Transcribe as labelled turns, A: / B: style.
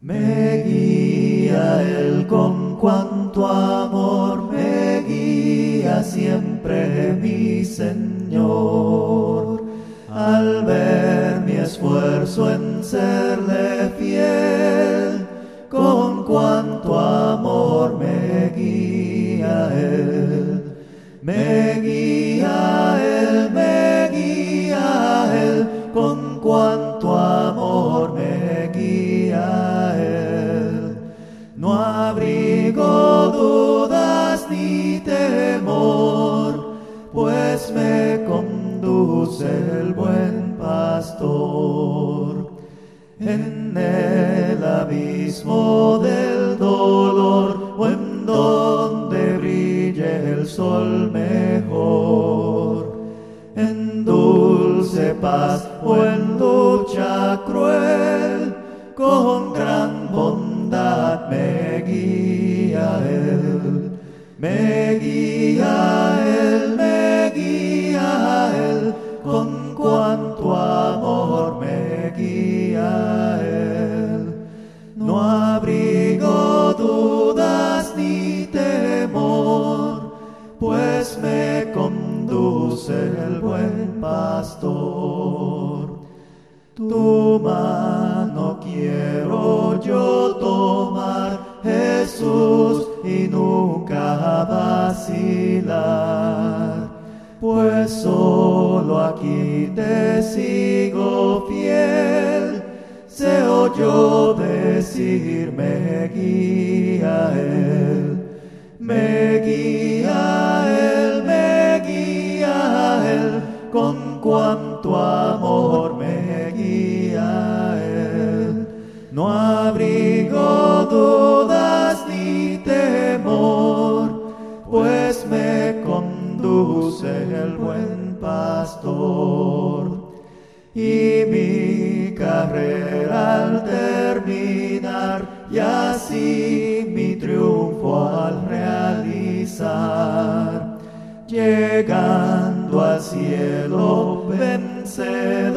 A: Me guía Él con cuanto amor me guía siempre mi Señor. Al ver mi esfuerzo en serle fiel, con cuanto amor me guía Él. Me guía En el abismo del dolor o en donde brille el sol mejor, en dulce paz o en lucha cruel, con gran bondad me guía Él, me guía conduce el buen pastor. Tu mano quiero yo tomar, Jesús, y nunca vacilar. Pues solo aquí te sigo fiel, se oyó decir, me guía Él, me guía conduce el buen pastor. Y mi carrera al terminar, y así mi triunfo al realizar, llegando al cielo vencer